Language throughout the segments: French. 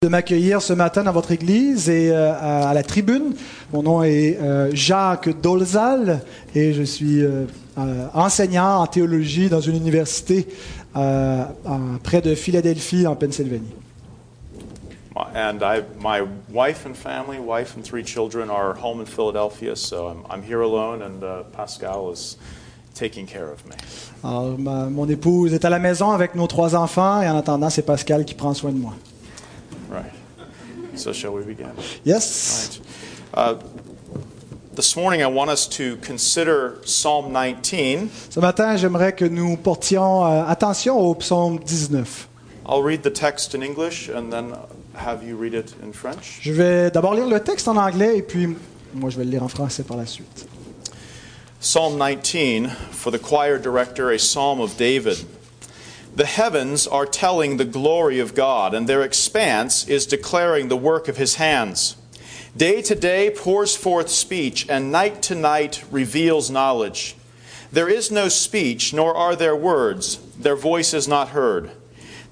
de m'accueillir ce matin dans votre église et euh, à, à la tribune. Mon nom est euh, Jacques Dolzal et je suis euh, enseignant en théologie dans une université en- près de Philadelphie, en Pennsylvanie. And I, my wife and family, wife and three children, are home in Philadelphia, so I'm, I'm here alone, and uh, Pascal is taking care of me. Alors, ma- mon épouse est à la maison avec nos trois enfants et en attendant, c'est Pascal qui prend soin de moi. So, shall we begin? Yes. Right. Uh, this morning, I want us to consider Psalm 19. Ce matin, j'aimerais que nous portions euh, attention au psaume 19. I'll read the text in English and then have you read it in French. Je vais d'abord lire le texte en anglais et puis moi, je vais le lire en français par la suite. Psalm 19, for the choir director, a psalm of David. The heavens are telling the glory of God, and their expanse is declaring the work of his hands. Day to day pours forth speech, and night to night reveals knowledge. There is no speech, nor are there words. Their voice is not heard.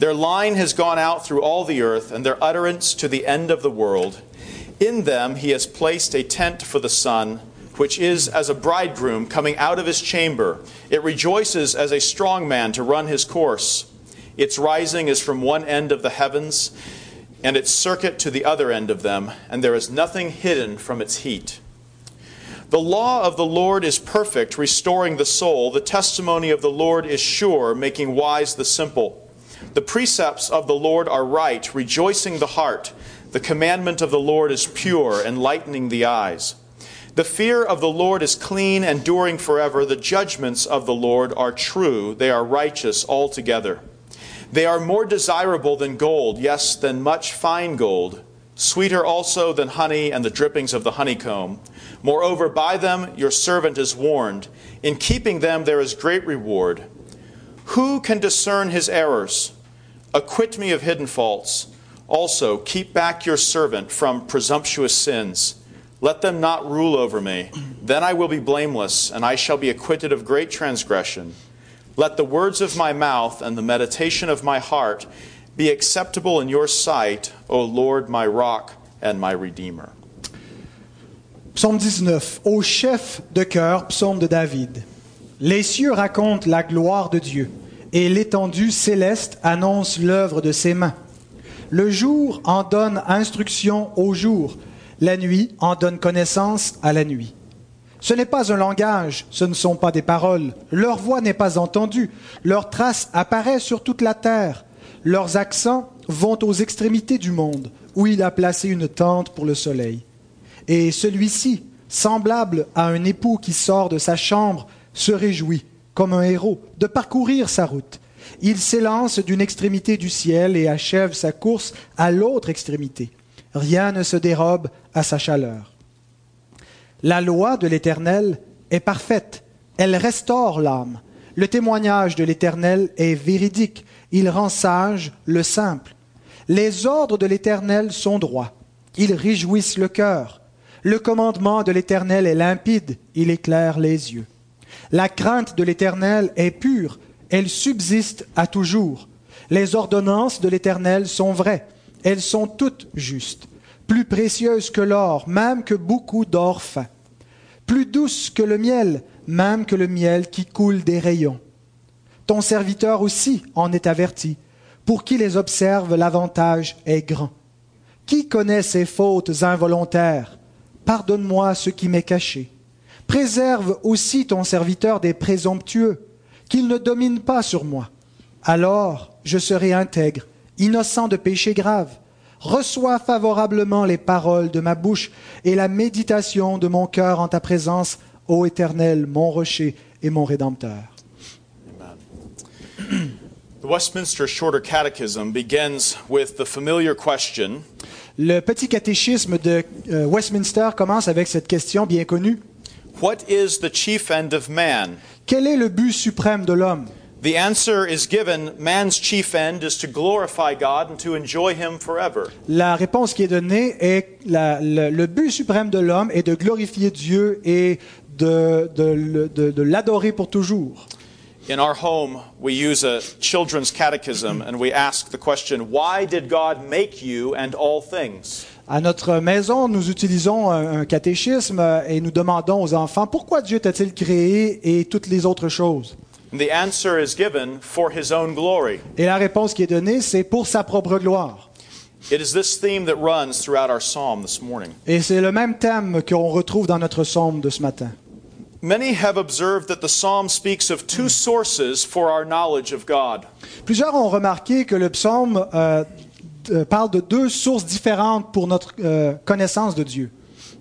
Their line has gone out through all the earth, and their utterance to the end of the world. In them he has placed a tent for the sun, which is as a bridegroom coming out of his chamber. It rejoices as a strong man to run his course. Its rising is from one end of the heavens, and its circuit to the other end of them, and there is nothing hidden from its heat. The law of the Lord is perfect, restoring the soul. The testimony of the Lord is sure, making wise the simple. The precepts of the Lord are right, rejoicing the heart. The commandment of the Lord is pure, enlightening the eyes. The fear of the Lord is clean, and enduring forever. The judgments of the Lord are true, they are righteous altogether. They are more desirable than gold, yes, than much fine gold, sweeter also than honey and the drippings of the honeycomb. Moreover, by them your servant is warned. In keeping them there is great reward. Who can discern his errors? Acquit me of hidden faults. Also, keep back your servant from presumptuous sins. Let them not rule over me. Then I will be blameless, and I shall be acquitted of great transgression. Let the words of my mouth and the meditation of my heart be acceptable in your sight, O Lord, my rock and my redeemer. Psaume 19. Au chef de chœur, psaume de David. Les cieux racontent la gloire de Dieu, et l'étendue céleste annonce l'œuvre de ses mains. Le jour en donne instruction au jour, la nuit en donne connaissance à la nuit. Ce n'est pas un langage, ce ne sont pas des paroles, leur voix n'est pas entendue, leur trace apparaît sur toute la terre, leurs accents vont aux extrémités du monde, où il a placé une tente pour le soleil. Et celui-ci, semblable à un époux qui sort de sa chambre, se réjouit, comme un héros, de parcourir sa route. Il s'élance d'une extrémité du ciel et achève sa course à l'autre extrémité. Rien ne se dérobe à sa chaleur. La loi de l'Éternel est parfaite, elle restaure l'âme. Le témoignage de l'Éternel est véridique, il rend sage le simple. Les ordres de l'Éternel sont droits, ils réjouissent le cœur. Le commandement de l'Éternel est limpide, il éclaire les yeux. La crainte de l'Éternel est pure, elle subsiste à toujours. Les ordonnances de l'Éternel sont vraies, elles sont toutes justes, plus précieuses que l'or, même que beaucoup d'or plus douces que le miel, même que le miel qui coule des rayons. Ton serviteur aussi en est averti, pour qui les observe l'avantage est grand. Qui connaît ses fautes involontaires? Pardonne-moi ce qui m'est caché. Préserve aussi ton serviteur des présomptueux, qu'il ne domine pas sur moi. Alors je serai intègre, innocent de péché grave. Reçois favorablement les paroles de ma bouche et la méditation de mon cœur en ta présence, ô Éternel, mon rocher et mon rédempteur. The Westminster Shorter Catechism begins with the familiar question Le petit catéchisme de euh, Westminster commence avec cette question bien connue. What is the chief end of man? Quel est le but suprême de l'homme? The answer is given man's chief end is to glorify God and to enjoy Him forever. La réponse qui est donnée est la- le, le but suprême de l'homme est de glorifier Dieu et de, de de- de l'adorer pour toujours. In our home, we use a children's catechism and we ask the question, Why did God make you and all things? À notre maison, nous utilisons un, un catéchisme et nous demandons aux enfants pourquoi Dieu t'a-t-il créé et toutes les autres choses? And the answer is given for his own glory. Et la réponse qui est donnée, c'est pour sa propre gloire. It is this theme that runs throughout our psalm this morning. Et c'est le même thème qu'on retrouve dans notre psaume de ce matin. Many have observed that the psalm speaks of two sources for our knowledge of God. Plusieurs ont remarqué que le psaume euh, euh, parle de deux sources différentes pour notre euh, connaissance de Dieu.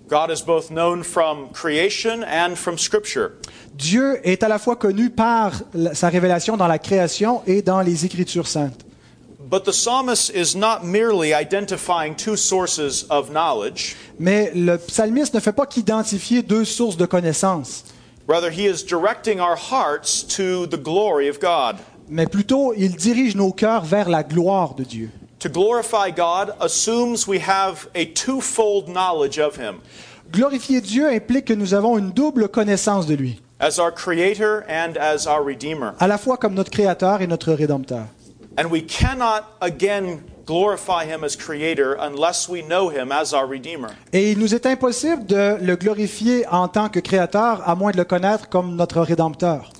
God is both known from creation and from Scripture. Dieu est à la fois connu par sa révélation dans la création et dans les Écritures saintes. But the psalmist is not merely identifying two sources of knowledge, Mais le psalmiste ne fait pas qu'identifier deux sources de connaissances, rather, he is directing our hearts to the glory of God. mais plutôt il dirige nos cœurs vers la gloire de Dieu. To glorify God assumes we have a twofold knowledge of Him Glorifier Dieu implique que nous avons une double connaissance de lui, as our Creator and as our Redeemer. à la fois comme notre Créateur et notre Rédempteur. And we cannot again glorify Him as Creator unless we know Him as our Redeemer. Et il nous est impossible de le glorifier en tant que Créateur à moins de le connaître comme notre Rédempteur.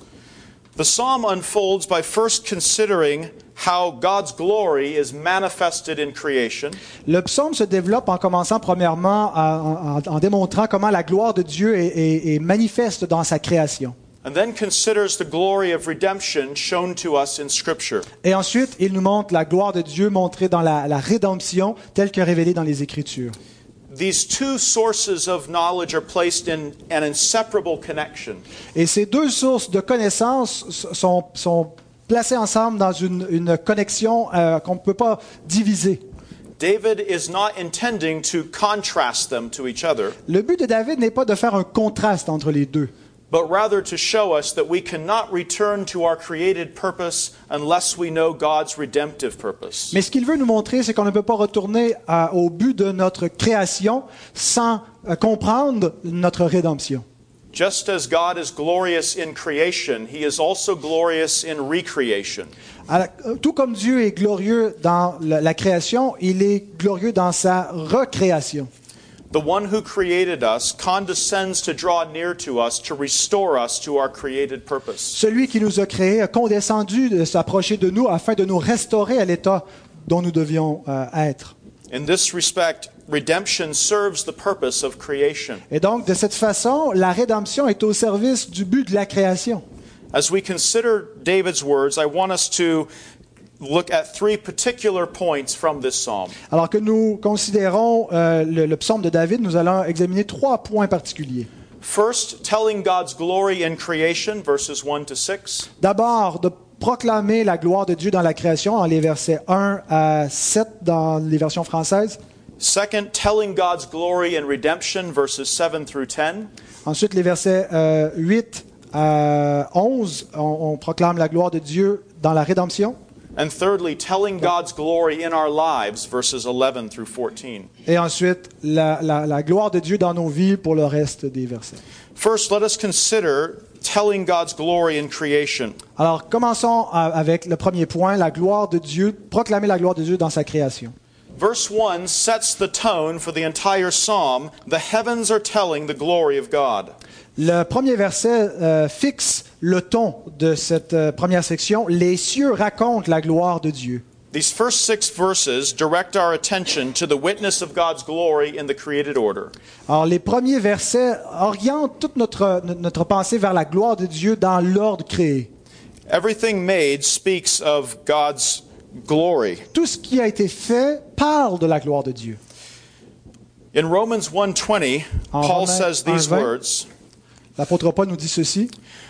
The psalm unfolds by first considering how God's glory is manifested in creation, Le psaume se développe en commençant premièrement à- en, démontrant comment la gloire de Dieu est, est- est manifeste dans sa création. and then considers the glory of redemption shown to us in Scripture. Et ensuite, il nous montre la gloire de Dieu montrée dans la, la rédemption telle que révélée dans les Écritures. These two sources of knowledge are placed in an inseparable connection. Et ces deux sources de sont, sont placées ensemble dans une, une connexion euh, qu'on ne peut pas diviser. David is not intending to contrast them to each other, Le but de David n'est pas de faire un contraste entre les deux, but rather to show us that we cannot return to our created purpose unless we know God's redemptive purpose. mais ce qu'il veut nous montrer, c'est qu'on ne peut pas retourner à- au but de notre création sans euh, comprendre notre rédemption. Just as God is glorious in creation, he is also glorious in recreation. La- euh, Tout comme Dieu est glorieux dans la, la création, il est glorieux dans sa recréation. The one who created us condescends to draw near to us to restore us to our created purpose. Celui qui nous a créés a condescendu de s'approcher de nous afin de nous restaurer à l'état dont nous devions euh, être. In this respect, redemption serves the purpose of creation. Et donc, de cette façon, la rédemption est au service du but de la création. As we consider David's words, I want us to look at three particular points from this psalm. Alors que nous considérons euh, le, le psaume de David, nous allons examiner trois points particuliers. First, telling God's glory in creation, verses 1 to 6. D'abord, de proclamer la gloire de Dieu dans la création, en les versets 1 à 7 dans les versions françaises. Second, telling God's glory in redemption, verses 7 through 10. Ensuite, les versets euh, 8 à 11, on, on proclame la gloire de Dieu dans la rédemption. And thirdly, telling God's glory in our lives, verses 11 through 14. Et ensuite, la, la- la gloire de Dieu dans nos vies pour le reste des versets. First, let us consider telling God's glory in creation. Alors, commençons à- avec le premier point, la gloire de Dieu, proclamer la gloire de Dieu dans sa création. Verse 1 sets the tone for the entire psalm. The heavens are telling the glory of God. Le premier verset euh, fixe le ton de cette euh, première section. Les cieux racontent la gloire de Dieu. These first six verses direct our attention to the witness of God's glory in the created order. Alors, les premiers versets orientent toute notre, notre pensée vers la gloire de Dieu dans l'ordre créé. Everything made speaks of God's glory. Tout ce qui a été fait parle de la gloire de Dieu. In Romans 1:20, Paul Romains says these 1:20. words, L'apôtre Paul nous dit ceci.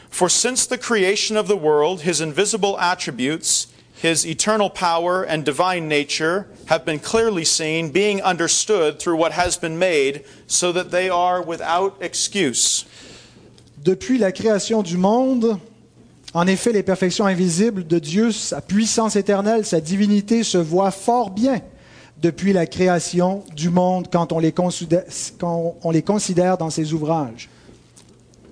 For since the creation of the world, his invisible attributes, his eternal power and divine nature have been clearly seen, being understood through what has been made, so that they are without excuse. Depuis la création du monde, en effet, les perfections invisibles de Dieu, sa puissance éternelle, sa divinité se voient fort bien depuis la création du monde quand on les considère, on les considère dans ses ouvrages.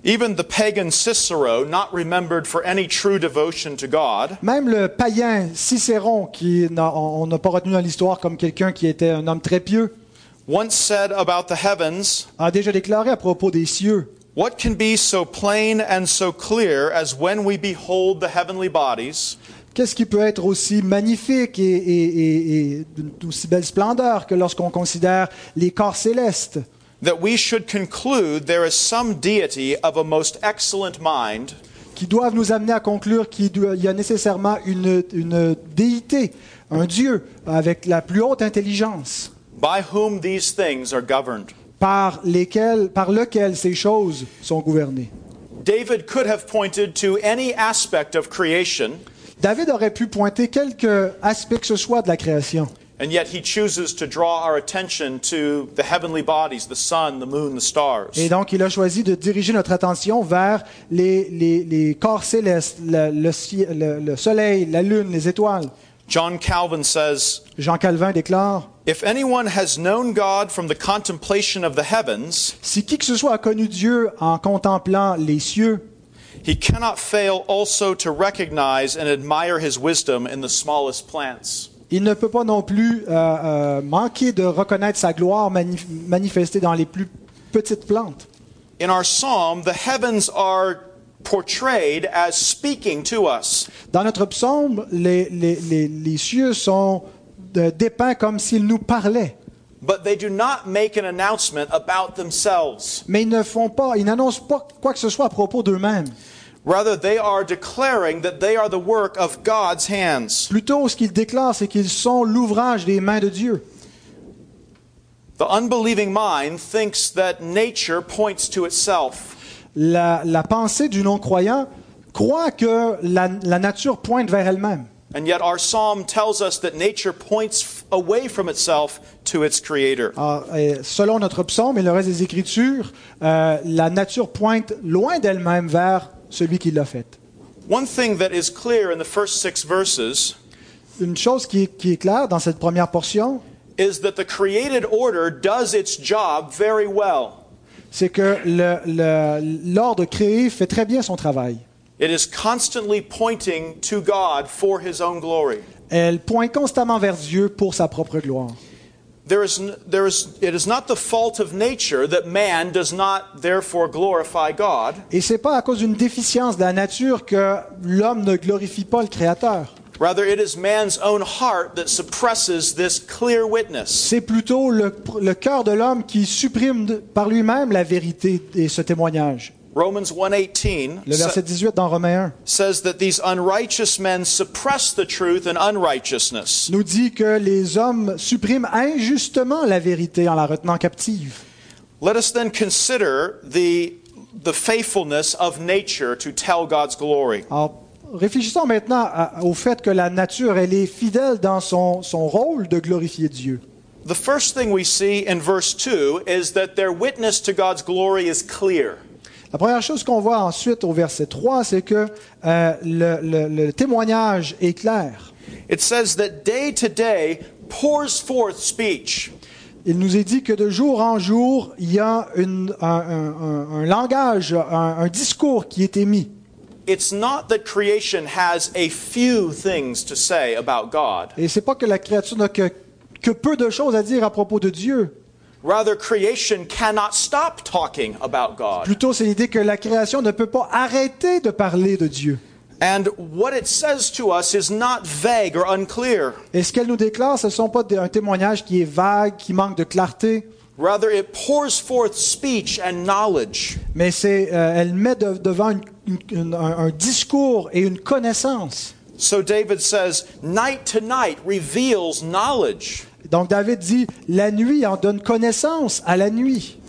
Even the pagan Cicero, not remembered for any true devotion to God, Même le païen Cicéron, qui n'a- on n'a pas retenu dans l'histoire comme quelqu'un qui était un homme très pieux, once said about the heavens, a déjà déclaré à propos des cieux. What can be so plain and so clear as when we behold the heavenly bodies, Qu'est-ce qui peut être aussi magnifique et, et- et- et d'une aussi belle splendeur que lorsqu'on considère les corps célestes? That we should conclude there is some deity of a most excellent mind qui doivent nous amener à conclure qu'il y a nécessairement une, une déité, un Dieu avec la plus haute intelligence by whom these things are governed? par, lesquels, par lequel ces choses sont gouvernées. David could have pointed to any aspect of creation, David aurait pu pointer quelques aspects que ce soit de la création. And yet he chooses to draw our attention to the heavenly bodies, the sun, the moon, the stars. Et donc, il a choisi de diriger notre attention vers les, les- les corps célestes, le, le le soleil, la lune, les étoiles. John Calvin says, Jean Calvin déclare If anyone has known God from the contemplation of the heavens, Si qui que ce soit a connu Dieu en contemplant les cieux, he cannot fail also to recognize and admire his wisdom in the smallest plants. Il ne peut pas non plus euh, euh, manquer de reconnaître sa gloire mani- manifestée dans les plus petites plantes. In our psalm, the heavens are portrayed as speaking to us. Dans notre psaume, les, les- les- les cieux sont euh, dépeints comme s'ils nous parlaient. But they do not make an announcement about themselves. Mais ils ne font pas, ils n'annoncent pas quoi que ce soit à propos d'eux-mêmes. Rather, they are declaring that they are the work of God's hands. Plutôt, ce qu'ils déclarent, c'est qu'ils sont l'ouvrage des mains de Dieu. The unbelieving mind thinks that nature points to itself. La, la pensée du non-croyant croit que la, la nature pointe vers elle-même. And yet, our psalm tells us that nature points away from itself to its creator. Euh, selon notre psaume et le reste des Écritures, euh, la nature pointe loin d'elle-même vers celui qui l'a faite. One thing that is clear in the first six verses Une chose qui est, qui est claire dans cette première portion, is that the created order does its job very well. c'est que l'ordre créé fait très bien son travail. It is constantly pointing to God for his own glory. Elle pointe constamment vers Dieu pour sa propre gloire. There is, there is, it is not the fault of nature that man does not therefore glorify God. Et c'est pas à cause d'une déficience de la nature que l'homme ne glorifie pas le Créateur. Rather, it is man's own heart that suppresses this clear witness. C'est plutôt le, le cœur de l'homme qui supprime de- par lui-même la vérité et ce témoignage. Romans 1:18 Le verset 18 dans Romains 1 says that these unrighteous men suppress the truth in unrighteousness. nous dit que les hommes suppriment injustement la vérité en la retenant captive. Let us then consider the, the faithfulness of nature to tell God's glory. Alors, réfléchissons maintenant à- au fait que la nature, elle est fidèle dans son, son rôle de glorifier Dieu. The first thing we see in verse 2 is that their witness to God's glory is clear. La première chose qu'on voit ensuite au verset 3, c'est que euh, le, le- le témoignage est clair. It says that day to day pours forth speech. Il nous est dit que de jour en jour, il y a une- un, un- un- un langage, un, un discours qui est émis. It's not that creation has a few things to say about God. Et c'est pas que la créature n'a que, que peu de choses à dire à propos de Dieu. Rather, creation cannot stop talking about God. Plutôt, c'est l'idée que la création ne peut pas arrêter de parler de Dieu. And what it says to us is not vague or unclear. Et ce qu'elle nous déclare, ce ne sont pas un témoignage qui est vague, qui manque de clarté, Rather, it pours forth speech and knowledge. mais c'est, euh, elle met de- devant une- une- un, un discours et une connaissance. So David says, night to night reveals knowledge. Donc David dit, la nuit en donne connaissance à la nuit.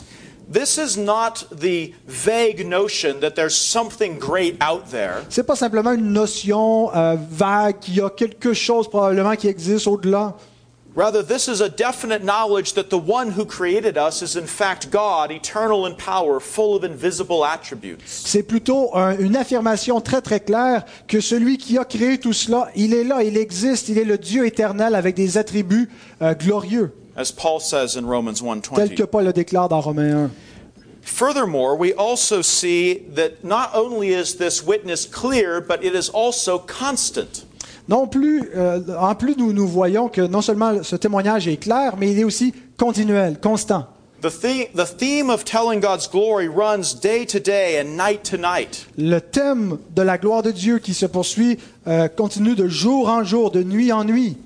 This is not the vague notion that there's something great out there. C'est pas simplement une notion euh, vague qu'il y a quelque chose probablement qui existe au-delà. Rather, this is a definite knowledge that the one who created us is in fact God, eternal in power, full of invisible attributes. C'est plutôt un- une affirmation très très claire que celui qui a créé tout cela, il est là, il existe, il est le Dieu éternel avec des attributs euh, glorieux, As Paul says in Romans tels que Paul le déclare dans Romains 1. Furthermore, we also see that not only is this witness clear, but it is also constant. Non plus, euh, en plus, nous, nous voyons que non seulement ce témoignage est clair, mais il est aussi continuel, constant. The, the- the theme of telling God's glory runs day to day and night to night. Le thème de la gloire de Dieu qui se poursuit euh, continue de jour en jour, de nuit en nuit.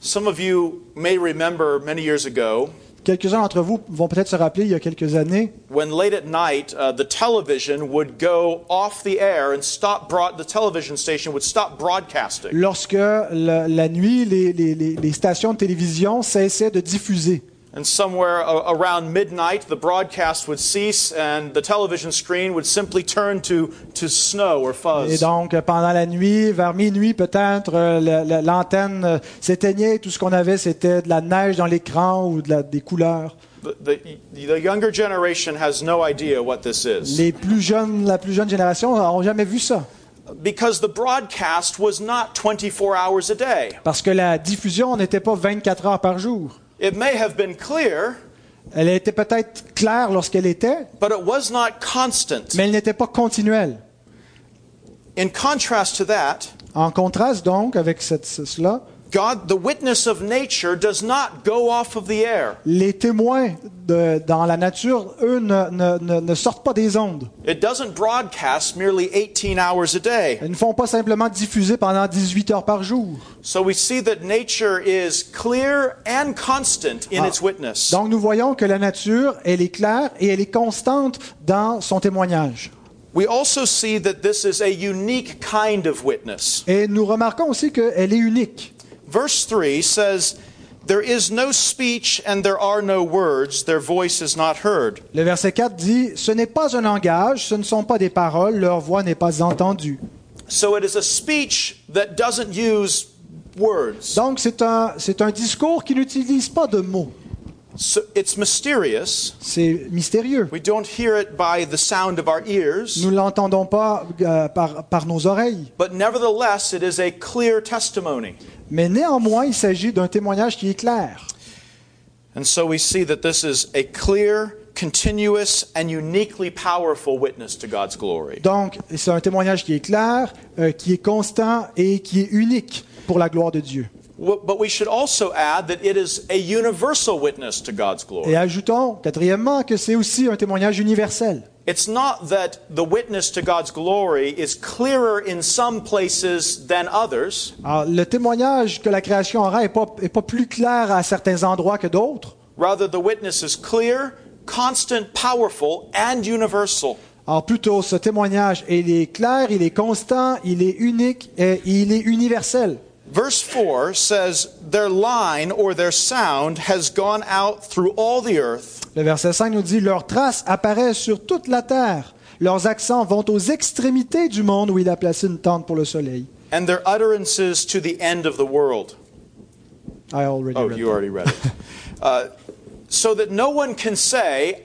Some of you may remember many years ago Quelques-uns d'entre vous vont peut-être se rappeler, il y a quelques années, when late at night uh, the television would go off the air and stop broad- the television station would stop broadcasting. lorsque la, la nuit, les, les- les- les stations de télévision cessaient de diffuser. And somewhere a- around midnight, the broadcast would cease, and the television screen would simply turn to, to snow or Et fuzz. donc, pendant la nuit, vers minuit peut-être, euh, la- la- l'antenne euh, s'éteignait. Tout ce qu'on avait, c'était de la neige dans l'écran ou de la- des couleurs. The, the, the younger generation has no idea what this is Les plus jeunes, la plus jeune génération n'ont jamais vu ça. because the broadcast was not 24 hours a day. Parce que la diffusion n'était pas 24 heures par jour. It may have been clear, Elle était peut-être claire lorsqu'elle était, but it was not constant. mais elle n'était pas continuelle. In contrast to that, En contraste donc avec cette- cela, God, the witness of nature, does not go off of the air. les témoins de- dans la nature, eux, ne, ne- ne- ne sortent pas des ondes. It doesn't broadcast merely 18 hours a day. Ils ne font pas simplement diffuser pendant 18 heures par jour. So we see that nature is clear and constant in Ah. its witness. Donc nous voyons que la nature, elle est claire et elle est constante dans son témoignage. We also see that this is a unique kind of witness. Et nous remarquons aussi qu'elle est unique. Verse 3 says, There is no speech and there are no words, their voice is not heard. Le verset 4 dit, Ce n'est pas un langage, ce ne sont pas des paroles, leur voix n'est pas entendue. So it is a speech that doesn't use words. Donc c'est un, c'est un discours qui n'utilise pas de mots. So it's mysterious. C'est mystérieux. We don't hear it by the sound of our ears, Nous ne l'entendons pas euh, par, par nos oreilles. but nevertheless, it is a clear testimony. Mais néanmoins, il s'agit d'un témoignage qui est clair. And so we see that this is a clear, continuous, and uniquely powerful witness to God's glory. Donc, c'est un témoignage qui est clair, euh, qui est constant et qui est unique pour la gloire de Dieu. But we should also add that it is a universal witness to God's Et glory. ajoutons, quatrièmement, que c'est aussi un témoignage universel. It's not that the witness to God's glory is clearer in some places than others. Alors, le témoignage que la création aura n'est pas, est pas plus clair à certains endroits que d'autres. Rather, the witness is clear, constant, powerful, and universal. Alors plutôt, ce témoignage, il est clair, il est constant, il est unique et il est universel. Verse 4 says, Their line or their sound has gone out through all the earth, Le verset 5 nous dit, leurs traces apparaissent sur toute la terre. Leurs accents vont aux extrémités du monde où il a placé une tente pour le soleil. and their utterances to the end of the world. I already Oh, read you that. already read it. uh, so that no one can say,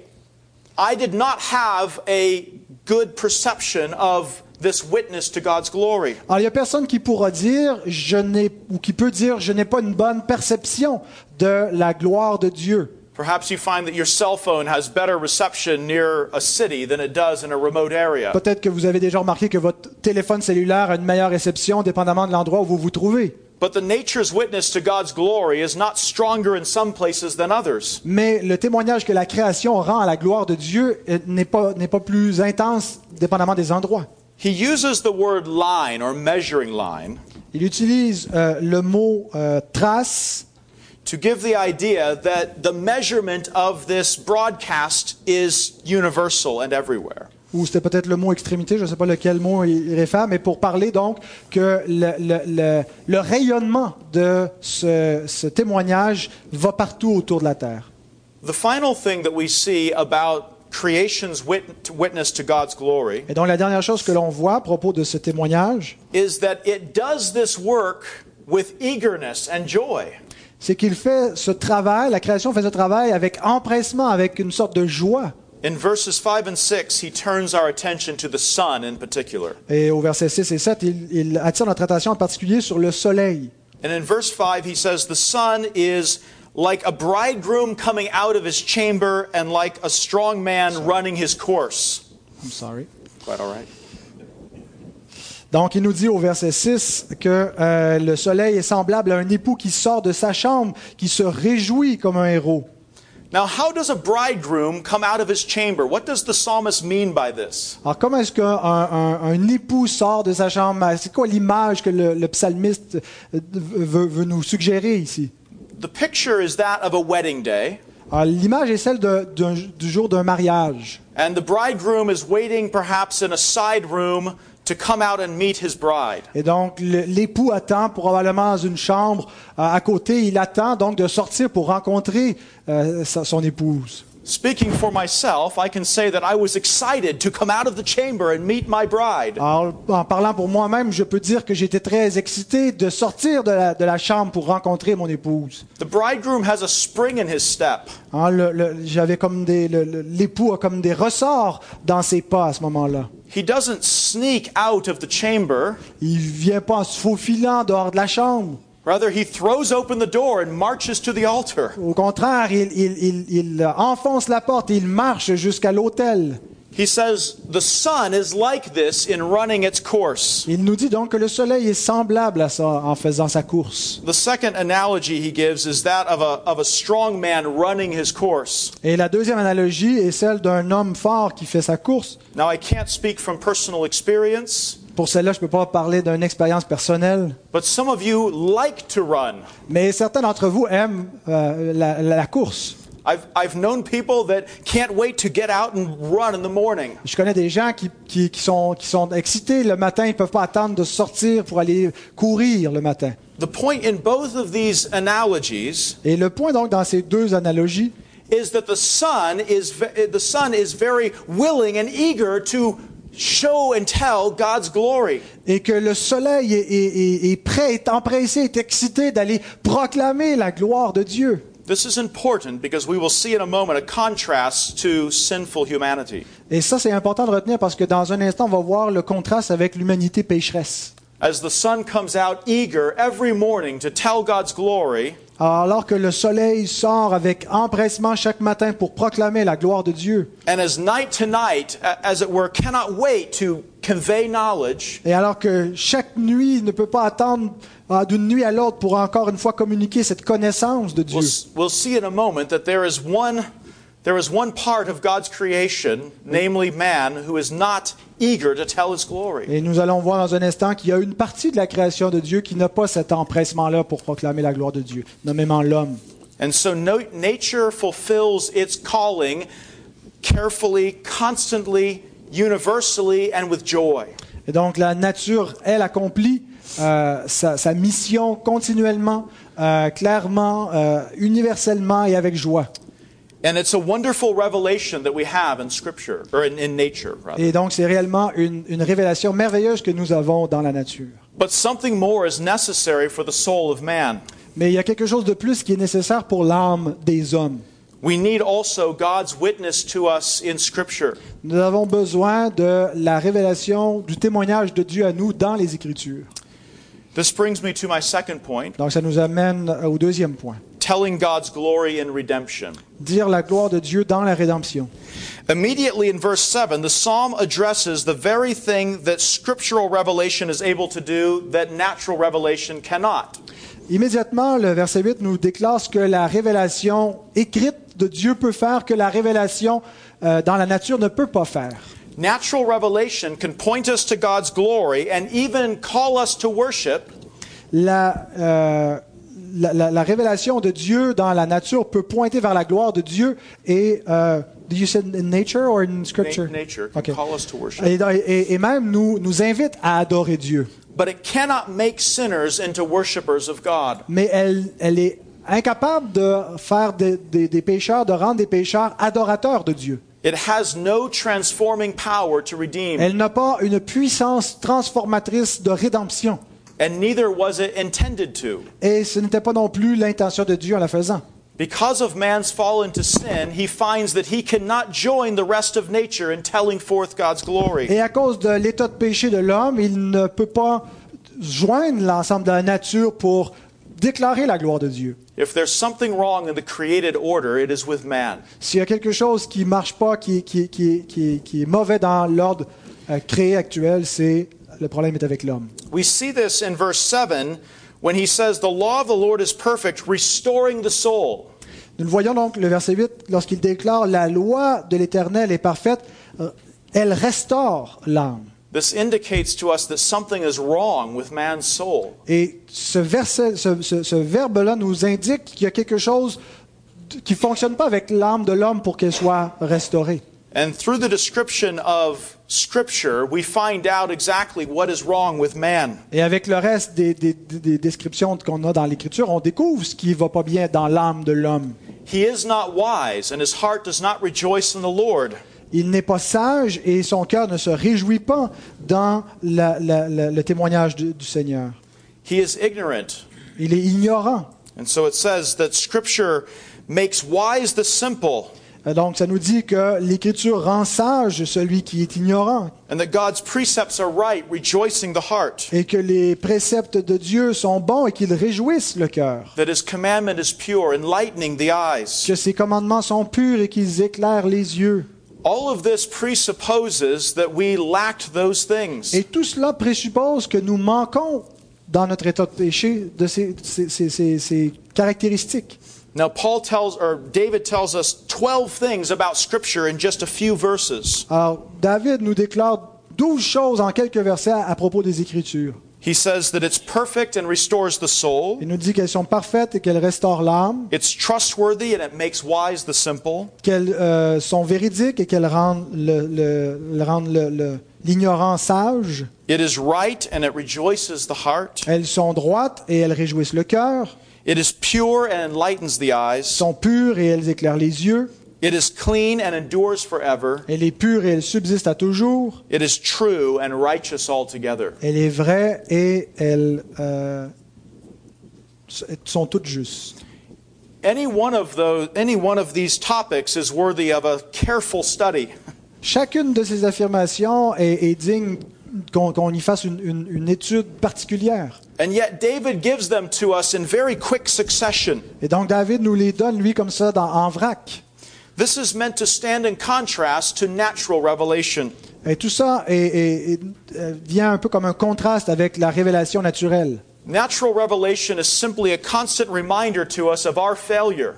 I did not have a good perception of this witness to God's glory. Alors, il n'y a personne qui pourra dire, je n'ai, ou qui peut dire, je n'ai pas une bonne perception de la gloire de Dieu. Perhaps you find that your cell phone has better reception near a city than it does in a remote area. Peut-être que vous avez déjà remarqué que votre téléphone cellulaire a une meilleure réception dépendamment de l'endroit où vous vous trouvez. But the nature's witness to God's glory is not stronger in some places than others. Mais le témoignage que la création rend à la gloire de Dieu n'est pas, n'est pas plus intense dépendamment des endroits. He uses the word line or measuring line Il utilise euh, le mot euh, trace to give the idea that the measurement of this broadcast is universal and everywhere. ou c'était peut-être le mot extrémité, je ne sais pas lequel mot il réfère, mais pour parler donc que le, le- le- le rayonnement de ce, ce témoignage va partout autour de la terre. The final thing that we see about creation's wit- witness to God's glory Et donc la dernière chose que l'on voit à propos de ce témoignage, is that it does this work with eagerness and joy. c'est qu'il fait ce travail, la création fait ce travail avec empressement, avec une sorte de joie. In verses 5 and 6, he turns our attention to the sun in particular. Et au verset 6 et 7, il, il attire notre attention en particulier sur le soleil. And in verse 5, he says, The sun is like a bridegroom coming out of his chamber and like a strong man running his course. I'm sorry. Quite all right. Donc, il nous dit au verset 6 que euh, le soleil est semblable à un époux qui sort de sa chambre, qui se réjouit comme un héros. Now, how does a bridegroom come out of his chamber? What does the psalmist mean by this? Alors, comment est-ce qu'un un, un époux sort de sa chambre? C'est quoi l'image que le, le psalmiste euh, veut, veut nous suggérer ici? The picture is that of a wedding day, Alors, L'image est celle de- du jour d'un mariage. and the bridegroom is waiting perhaps in a side room to come out and meet his bride. Et donc, l'époux attend probablement dans une chambre euh, à côté. Il attend donc de sortir pour rencontrer euh, sa- son épouse. Speaking for myself, I can say that I was excited to come out of the chamber and meet my bride. Alors, en parlant pour moi-même, je peux dire que j'étais très excité de sortir de la, de la chambre pour rencontrer mon épouse. The bridegroom has a spring in his step. Hein, le- le- J'avais comme des, le- l'époux a comme des ressorts dans ses pas à ce moment-là. He doesn't sneak out of the chamber. Il vient pas en se faufilant dehors de la chambre. Rather, he throws open the door and marches to the altar. Au contraire, il, il- il- il enfonce la porte et il marche jusqu'à l'autel. He says, The sun is like this in running its course. Il nous dit donc que le soleil est semblable à ça en faisant sa course. The second analogy he gives is that of a, of a strong man running his course. Et la deuxième analogie est celle d'un homme fort qui fait sa course. Now, I can't speak from personal experience, Pour cela, je ne peux pas parler d'une expérience personnelle, but some of you like to run. mais certains d'entre vous aiment euh, la, la course. I've, I've known people that can't wait to get out and run in the morning. Je connais des gens qui, qui- qui sont, qui sont excités le matin, ils ne peuvent pas attendre de sortir pour aller courir le matin. The point in both of these analogies Et le point donc dans ces deux analogies, is that the son is the son is very willing and eager to show and tell God's glory. est que le soleil est, est- est- est prêt, est empressé, est excité d'aller proclamer la gloire de Dieu. This is important because we will see in a moment a contrast to sinful humanity. Et ça, c'est important de retenir parce que dans un instant, on va voir le contraste avec l'humanité pécheresse. As the sun comes out eager every morning to tell God's glory, Alors que le soleil sort avec empressement chaque matin pour proclamer la gloire de Dieu, et alors que chaque nuit ne peut pas attendre ah, d'une nuit à l'autre pour encore une fois communiquer cette connaissance de Dieu. we'll, see in a moment that there is one there is one part of God's creation, namely man, who is not eager to tell his glory. Et nous allons voir dans un instant qu'il y a une partie de la création de Dieu qui n'a pas cet empressement-là pour proclamer la gloire de Dieu, nommément l'homme. And so no, nature fulfills its calling carefully, constantly, universally, and with joy. Et donc la nature, elle, accomplit euh, sa, sa mission continuellement, euh, clairement, euh, universellement et avec joie. And it's a wonderful revelation that we have in Scripture, or in, in nature, rather. Et donc c'est réellement une, une révélation merveilleuse que nous avons dans la nature. But something more is necessary for the soul of man. Mais il y a quelque chose de plus qui est nécessaire pour l'âme des hommes. We need also God's witness to us in Scripture. Nous avons besoin de la révélation, du témoignage de Dieu à nous dans les Écritures. This brings me to my second point Donc ça nous amène au deuxième point. Telling God's glory in redemption. Dire la gloire de Dieu dans la rédemption. Immediately in verse 7, the psalm addresses the very thing that scriptural revelation is able to do that natural revelation cannot. Immédiatement, le verset 8 nous déclare ce que la révélation écrite de Dieu peut faire que la révélation euh, dans la nature ne peut pas faire. Natural revelation can point us to God's glory and even call us to worship, La, euh, la, la- la révélation de Dieu dans la nature peut pointer vers la gloire de Dieu et euh, did you say in nature or in scripture? Na- nature can Okay. call us to worship. Et, et- et même nous, nous invite à adorer Dieu. But it cannot make sinners into worshipers of God. Mais elle, elle est incapable de faire des, des- des pécheurs, de rendre des pécheurs adorateurs de Dieu. It has no transforming power to redeem, Elle n'a pas une puissance transformatrice de rédemption. And neither was it intended to. Et ce n'était pas non plus l'intention de Dieu en la faisant. Because of man's fall into sin, he finds that he cannot join the rest of nature in telling forth God's glory. Et à cause de l'état de péché de l'homme, il ne peut pas joindre l'ensemble de la nature pour déclarer la gloire de Dieu. If there's something wrong in the created order, it is with man. S'il y a quelque chose qui marche pas, qui, qui, qui, qui, est mauvais dans l'ordre euh, créé actuel, c'est le problème est avec l'homme. We see this in verse 7 when he says, The law of the Lord is perfect, restoring the soul. Nous le voyons donc le verset 8 lorsqu'il déclare la loi de l'Éternel est parfaite, euh, elle restaure l'âme. This indicates to us that something is wrong with man's soul. Et ce verset, ce, ce- ce verbe-là nous indique qu'il y a quelque chose qui fonctionne pas avec l'âme de l'homme pour qu'elle soit restaurée. And through the description of Scripture, we find out exactly what is wrong with man. Et avec le reste des, des- des- des descriptions qu'on a dans l'Écriture, on découvre ce qui va pas bien dans l'âme de l'homme. He is not wise, and his heart does not rejoice in the Lord. Il n'est pas sage et son cœur ne se réjouit pas dans la- la- la- le témoignage du- du Seigneur. He is ignorant. Il est ignorant. And so it says that Scripture makes wise the simple, Donc, ça nous dit que l'Écriture rend sage celui qui est ignorant and that God's precepts are right, rejoicing the heart, et que les préceptes de Dieu sont bons et qu'ils réjouissent le cœur. that his commandment is pure, enlightening the eyes. Que ses commandements sont purs et qu'ils éclairent les yeux. All of this presupposes that we lacked those things. Et tout cela présuppose que nous manquons dans notre état de péché de ces, ces- ces- ces- ces caractéristiques. Now, Paul tells, or David tells us 12 things about Scripture in just a few verses. Alors, David nous déclare douze choses en quelques versets à, à propos des Écritures. He says that it's perfect and restores the soul, Il nous dit qu'elles sont parfaites et qu'elles restaurent l'âme, it's trustworthy and it makes wise the simple, qu'elles euh, sont véridiques et qu'elles rendent le- le- le- rendent le- le- l'ignorant sage. it is right and it rejoices the heart, Elles sont droites et elles réjouissent le cœur, it is pure and enlightens the eyes, sont pures et elles éclairent les yeux, it is clean and endures forever, elle est pure et elle subsiste à toujours, it is true and righteous altogether. elle est vraie et elles euh, sont toutes justes. Any one of those, any one of these topics is worthy of a careful study. Chacune de ces affirmations est, est digne qu'on y fasse une, une- une étude particulière. And yet David gives them to us in very quick succession. Et donc David nous les donne, lui, comme ça, dans- en vrac. This is meant to stand in contrast to natural revelation. Et tout ça est- est- est- euh, vient un peu comme un contraste avec la révélation naturelle. Natural revelation is simply a constant reminder to us of our failure.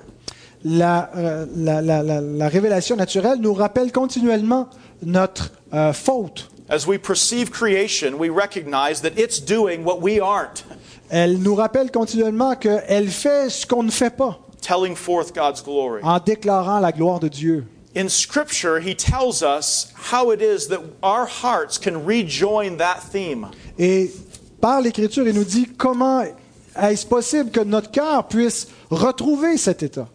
La, euh, la- la- la- la révélation naturelle nous rappelle continuellement notre euh, faute. As we perceive creation, we recognize that it's doing what we aren't, Elle nous rappelle continuellement qu'elle fait ce qu'on ne fait pas telling forth God's glory. en déclarant la gloire de Dieu. In Scripture, he tells us how it is that our hearts can rejoin that theme. Et par l'Écriture, il nous dit comment est-ce possible que notre cœur puisse retrouver cet état.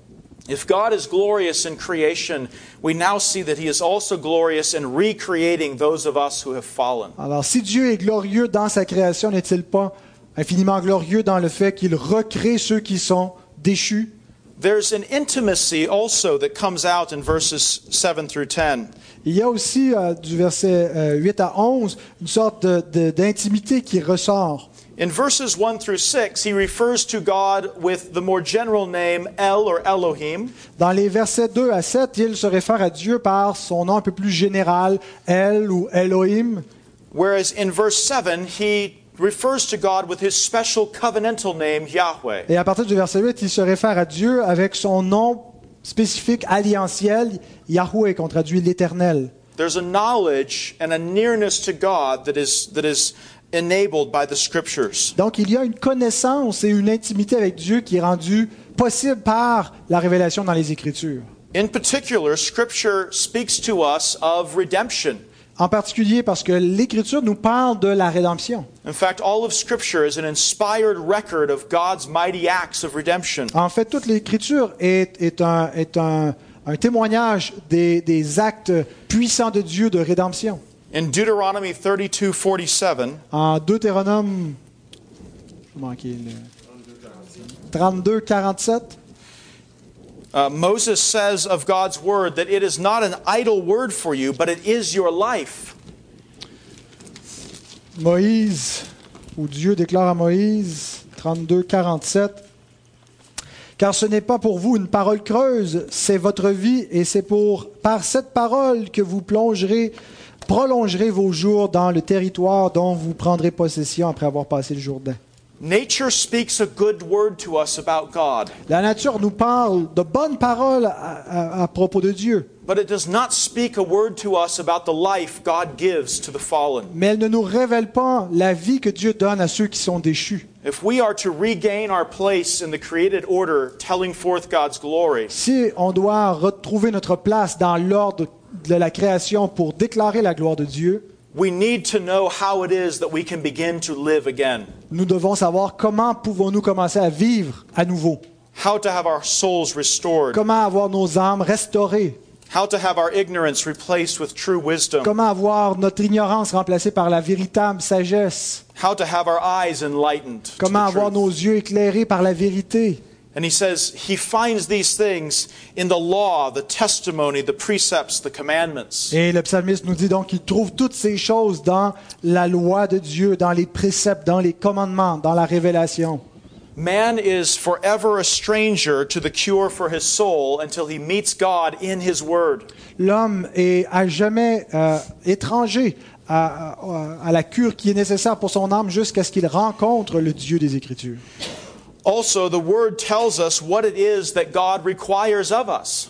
If God is glorious in creation, we now see that he is also glorious in recreating those of us who have fallen. Alors, si Dieu est glorieux dans sa création, n'est-il pas infiniment glorieux dans le fait qu'il recrée ceux qui sont déchus? There's an intimacy also that comes out in verses 7 through 10. Il y a aussi, euh, du verset euh, 8 à 11, une sorte d'intimité qui ressort. In verses 1 through 6, he refers to God with the more general name El or Elohim. Dans les versets 2 à 7, il se réfère à Dieu par son nom un peu plus général, El ou Elohim. Whereas in verse 7, he refers to God with his special covenantal name, Yahweh. Et à partir du verset 8, il se réfère à Dieu avec son nom spécifique alliantiel, Yahweh, qu'on traduit l'Éternel. There's a knowledge and a nearness to God that is, that is enabled by the scriptures. Donc il y a une connaissance et une intimité avec Dieu qui est rendue possible par la révélation dans les Écritures. In particular, scripture speaks to us of redemption. En particulier parce que l'Écriture nous parle de la rédemption. In fact, all of scripture is an inspired record of God's mighty acts of redemption. En fait, toute l'Écriture est, est un, est un- un témoignage des, des actes puissants de Dieu de rédemption. In Deuteronomy 32 47, En Deutéronome j'ai manqué le- 32, 47, uh, Moses says of God's word that it is not an idle word for you, but it is your life. Moïse, où Dieu déclare à Moïse, 32, 47. Car ce n'est pas pour vous une parole creuse, c'est votre vie, et c'est pour par cette parole que vous plongerez, prolongerez vos jours dans le territoire dont vous prendrez possession après avoir passé le Jourdain. Nature speaks a good word to us about God, La nature nous parle de bonnes paroles à, à- à propos de Dieu, but it does not speak a word to us about the life God gives to the fallen. mais elle ne nous révèle pas la vie que Dieu donne à ceux qui sont déchus. If we are to regain our place in the created order, telling forth God's glory, Si on doit retrouver notre place dans l'ordre de la création pour déclarer la gloire de Dieu, we need to know how it is that we can begin to live again, nous devons savoir comment pouvons-nous commencer à vivre à nouveau, how to have our souls restored, comment avoir nos âmes restaurées, how to have our ignorance replaced with true wisdom, comment avoir notre ignorance remplacée par la véritable sagesse, how to have our eyes enlightened. to comment avoir truth. nos yeux éclairés par la vérité. And he says he finds these things in the law, the testimony, the precepts, the commandments. Et le psalmiste nous dit donc qu'il trouve toutes ces choses dans la loi de Dieu, dans les préceptes, dans les commandements, dans la révélation. Man is forever a stranger to the cure for his soul until he meets God in his word. L'homme est à jamais euh, étranger à, à- à la cure qui est nécessaire pour son âme jusqu'à ce qu'il rencontre le Dieu des Écritures. Also, the word tells us what it is that God requires of us.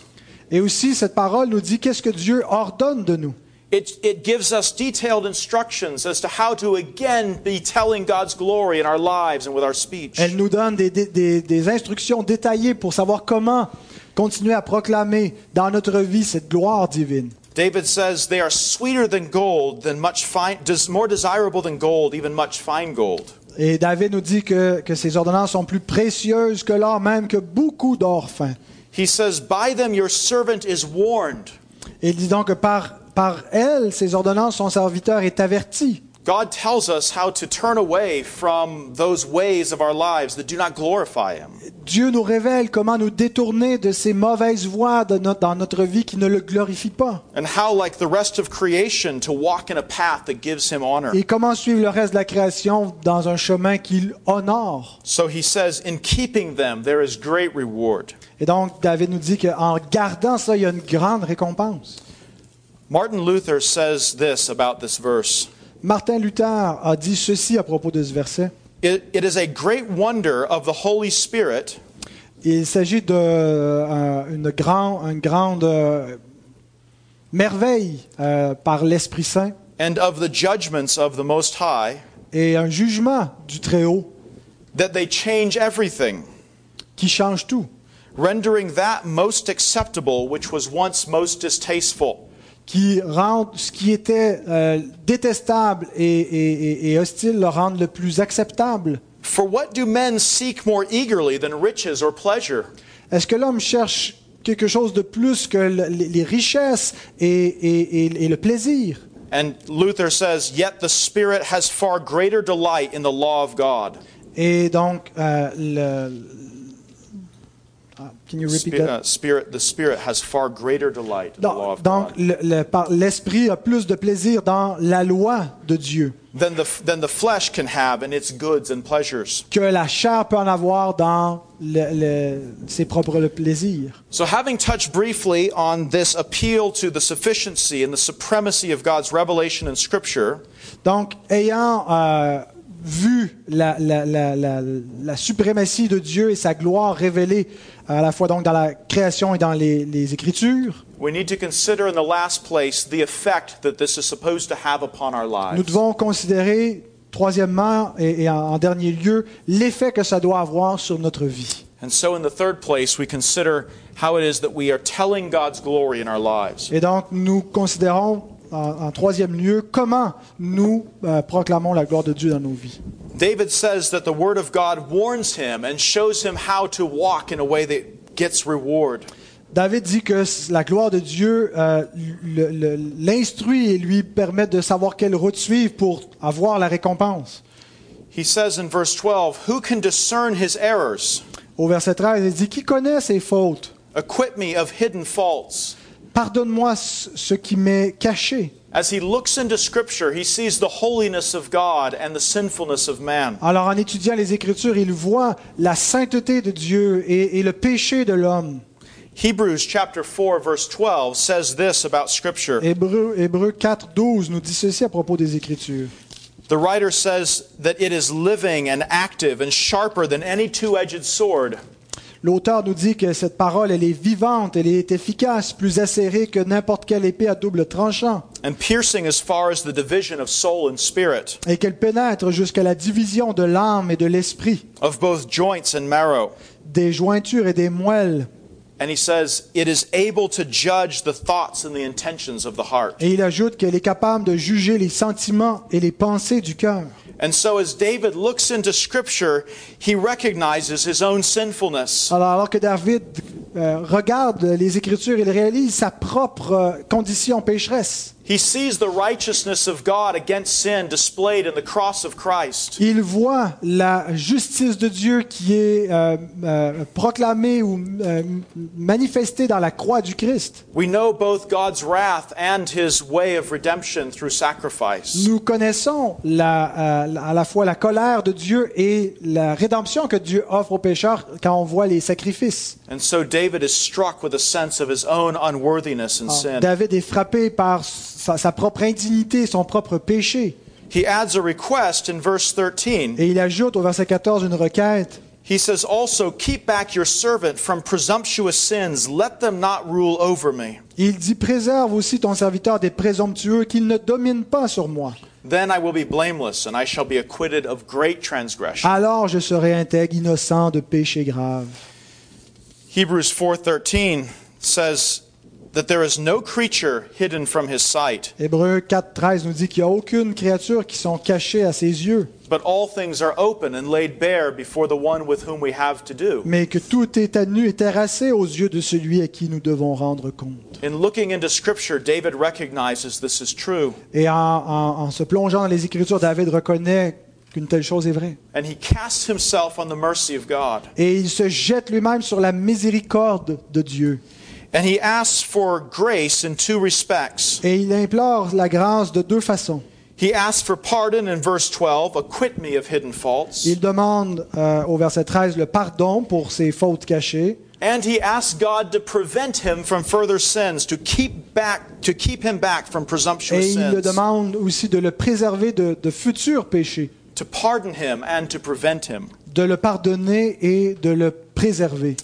Et aussi, cette parole nous dit qu'est-ce que Dieu ordonne de nous. It, it gives us detailed instructions as to how to again be telling God's glory in our lives and with our speech. Elle nous donne des, des- des- instructions détaillées pour savoir comment continuer à proclamer dans notre vie cette gloire divine. David says they are sweeter than gold, than much fine, more desirable than gold, even much fine gold. Et David nous dit que, que ces ordonnances sont plus précieuses que l'or, même que beaucoup d'or fin. He says, By them your servant is warned. Et il dit donc que par, par elles, ces ordonnances, son serviteur est averti. God tells us how to turn away from those ways of our lives that do not glorify Him. Dieu nous révèle comment nous détourner de ces mauvaises voies de notre- dans notre vie qui ne le glorifient pas. And how, like the rest of creation, to walk in a path that gives Him honor. Et comment suivre le reste de la création dans un chemin qu'il honore. So he says, In keeping them, there is great reward. Et donc, David nous dit qu'en gardant ça, il y a une grande récompense. Martin Luther says this about this verse. Martin Luther a dit ceci à propos de ce verset. It, it is a great wonder of the Holy Spirit. Il s'agit d'une euh, grand, une grande euh, merveille euh, par l'Esprit Saint. And of the judgments of the Most High. Et un jugement du Très-Haut. That they change everything, qui change tout, rendering that most acceptable which was once most distasteful. Qui rend ce qui était euh, détestable et, et- et- et hostile le rendre le plus acceptable. For what do men seek more eagerly than riches or pleasure? Est-ce que l'homme cherche quelque chose de plus que le- les richesses et, le plaisir? And Luther says, Yet the Spirit has far greater delight in the law of God. Et donc, euh, le, can you repeat that? uh, spirit, the Spirit has far greater delight in the law Donc, of donc, God le- le- par- l'esprit a plus de plaisir dans la loi de Dieu than the, than the flesh can have in its goods and pleasures. que la chair peut en avoir dans le- le- ses propres plaisirs. So, having touched briefly on this appeal to the sufficiency and the supremacy of God's revelation in Scripture, Donc, ayant euh, vu la, la- la- la- la suprématie de Dieu et sa gloire révélée à la fois donc dans la création et dans les, les Écritures, we need to consider in the last place the effect that this is supposed to have upon our nous lives. devons considérer, troisièmement et, et en, en dernier lieu, l'effet que ça doit avoir sur notre vie. And so, in the third place, we consider how it is that we are telling God's glory in our lives. Et donc, nous considérons en, en troisième lieu comment nous euh, proclamons la gloire de Dieu dans nos vies. David says that the Word of God warns him and shows him how to walk in a way that gets reward. David dit que la gloire de Dieu euh, l'instruit et lui permet de savoir quelle route suivre pour avoir la récompense. He says in verse 12, Who can discern his errors? Au verset 13, il dit Qui connaît ses fautes? Acquit me of hidden faults. pardonne-moi ce qui m'est caché. As he looks into Scripture, he sees the holiness of God and the sinfulness of man. Alors en étudiant les Écritures, il voit la sainteté de Dieu et, et le péché de l'homme. Hebrews chapter 4 verse 12 says this about Scripture. Hébreu, Hébreu 4, 12 nous dit ceci à propos des Écritures. The writer says that it is living and active and sharper than any two-edged sword. L'auteur nous dit que cette parole, elle est vivante, elle est efficace, plus acérée que n'importe quelle épée à double tranchant, and piercing as far as the division of soul and spirit, et qu'elle pénètre jusqu'à la division de l'âme et de l'esprit, of both joints and marrow. des jointures et des moelles. And he says, it is able to judge the thoughts and the intentions of the heart. Et il ajoute qu'elle est capable de juger les sentiments et les pensées du cœur. And so, as David looks into Scripture, he recognizes his own sinfulness. Alors, alors que David euh, regarde les Écritures, il réalise sa propre euh, condition pécheresse. He sees the righteousness of God against sin displayed in the cross of Christ. Il voit la justice de Dieu qui est euh, euh, proclamée ou euh, manifestée dans la croix du Christ. We know both God's wrath and his way of redemption through sacrifice. Nous connaissons la, à la fois la colère de Dieu et la rédemption que Dieu offre aux pécheurs quand on voit les sacrifices. And so, David is struck with a sense of his own unworthiness and sin. David est frappé par sa, sa propre indignité, son propre péché. He adds a request in verse 13. Et il ajoute au verset 14 une requête. He says, Also, keep back your servant from presumptuous sins. Let them not rule over me. Il dit Préserve aussi ton serviteur des présomptueux, qu'il ne domine pas sur moi. Then I will be blameless, and I shall be acquitted of great transgression. Alors je serai intègre, innocent de péché grave. Hebrews 4:13 says that there is no creature hidden from his sight, Hébreux 4.13 nous dit qu'il n'y a aucune créature qui sont cachées à ses yeux, but all things are open and laid bare before the one with whom we have to do. mais que tout est à nu et terrassé aux yeux de celui à qui nous devons rendre compte. In looking into scripture, David recognizes this is true, Et en, en- en se plongeant dans les Écritures, David reconnaît qu'une telle chose est vraie. and he casts himself on the mercy of God. Et il se jette lui-même sur la miséricorde de Dieu. And he asks for grace in two respects. Et il implore la grâce de deux façons. He asks for pardon in verse 12, acquit me of hidden faults. Il demande euh, au verset 13 le pardon pour ses fautes cachées. And he asks God to prevent him from further sins, to keep back to keep him back from presumptuous Et il le sins, demande aussi de le préserver de, de futurs péchés, to pardon him and to prevent him. de le pardonner et de le préserver.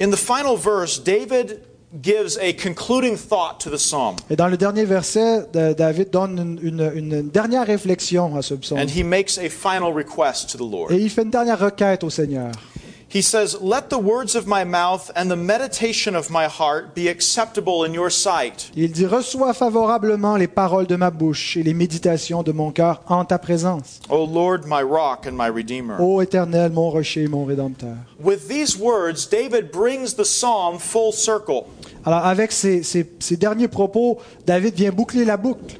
In the final verse, David gives a concluding thought to the psalm, Et dans le dernier verset, David donne une, une- une dernière réflexion à ce psaume. and he makes a final request to the Lord. Et il fait une dernière requête au Seigneur. He says, Let the words of my mouth and the meditation of my heart be acceptable in your sight, Il dit Reçois favorablement les paroles de ma bouche et les méditations de mon cœur en ta présence. O Lord, my rock and my redeemer. Ô Éternel, mon rocher, mon rédempteur. With these words, David brings the psalm full circle. Alors, avec ces, ces- ces derniers propos, David vient boucler la boucle.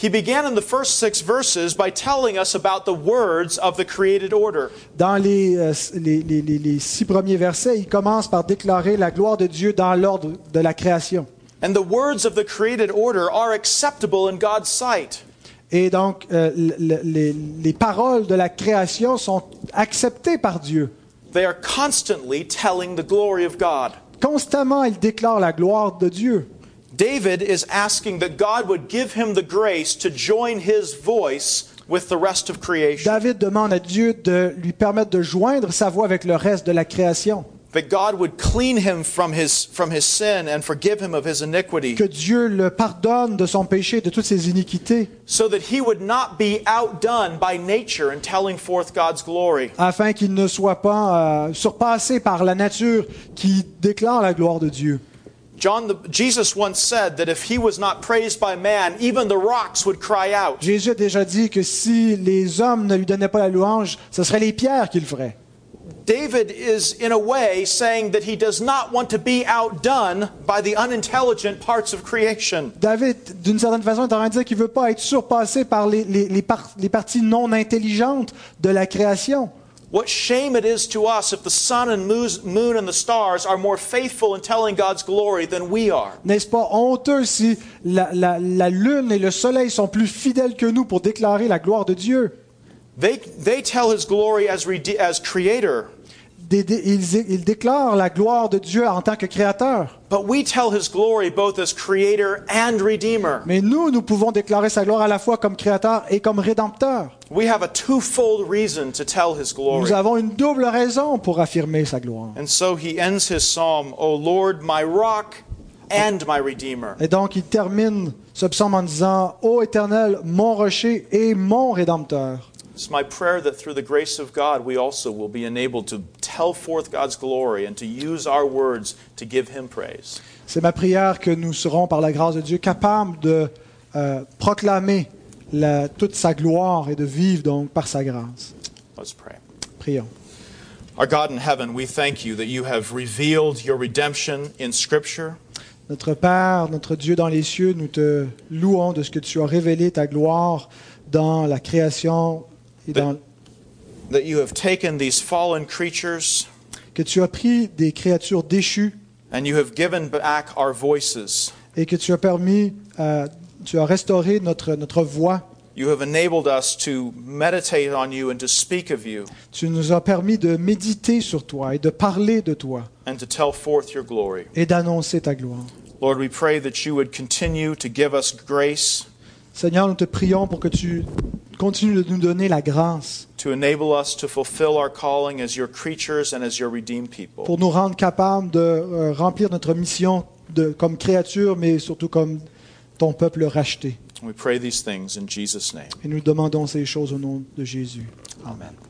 He began in the first six verses by telling us about the words of the created order. Dans les, euh, les- les- les- six premiers versets, il commence par déclarer la gloire de Dieu dans l'ordre de la création. And the words of the created order are acceptable in God's sight. Et donc, euh, le- le- les, les paroles de la création sont acceptées par Dieu. They are constantly telling the glory of God. Constamment, il déclare la gloire de Dieu. David is asking that God would give him the grace to join his voice with the rest of creation. David demande à Dieu de lui permettre de joindre sa voix avec le reste de la création. That God would clean him from his, from his sin and forgive him of his iniquity. Que Dieu le pardonne de son péché, de toutes ses iniquités, So that he would not be outdone by nature in telling forth God's glory. afin qu'il ne soit pas euh, surpassé par la nature qui déclare la gloire de Dieu. John the, Jesus once said that if he was not praised by man, even the rocks would cry out. Jésus a déjà dit que si les hommes ne lui donnaient pas la louange, ce seraient les pierres qui le feraient. David is, in a way, saying that he does not want to be outdone by the unintelligent parts of creation. David, d'une certaine façon, est en train de dire qu'il ne veut pas être surpassé par les, les- les par- les parties non intelligentes de la création. What shame it is to us if the sun and moon and the stars are more faithful in telling God's glory than we are. N'est-ce pas honteux si la, la- la lune et le soleil sont plus fidèles que nous pour déclarer la gloire de Dieu? They, they tell his glory as, as creator, ils, ils déclarent la gloire de Dieu en tant que créateur. but we tell his glory both as creator and redeemer. Mais nous, nous pouvons déclarer sa gloire à la fois comme créateur et comme rédempteur. We have a twofold reason to tell his glory. Nous avons une double raison pour affirmer sa gloire. And so he ends his psalm, O Lord, my rock and my redeemer. Et donc, il termine ce psaume en disant Ô Éternel, mon rocher et mon rédempteur. It's my prayer that through the grace of God, we also will be enabled to tell forth God's glory and to use our words to give him praise. C'est ma prière que nous serons, par la grâce de Dieu, capables de euh, proclamer la- toute sa gloire et de vivre donc par sa grâce. Let's pray. Prions. Our God in heaven, we thank you that you have revealed your redemption in Scripture. Notre Père, notre Dieu dans les cieux, nous te louons de ce que tu as révélé ta gloire dans la création et dans, that you have taken these fallen creatures que tu as pris des créatures déchues and you have given back our voices. et que tu as permis, euh, tu as restauré notre, notre voix. You have enabled us to meditate on you and to speak of you Tu nous as permis de méditer sur toi et de parler de toi and to tell forth your glory. et d'annoncer ta gloire. Lord, we pray that you would continue to give us grace Seigneur, nous te prions pour que tu continues de nous donner la grâce to enable us to fulfill our calling as your creatures and as your redeemed people. pour nous rendre capables de euh, remplir notre mission de, comme créature, mais surtout comme ton peuple racheté. We pray these things in Jesus' name. Et nous demandons ces choses au nom de Jésus. Amen.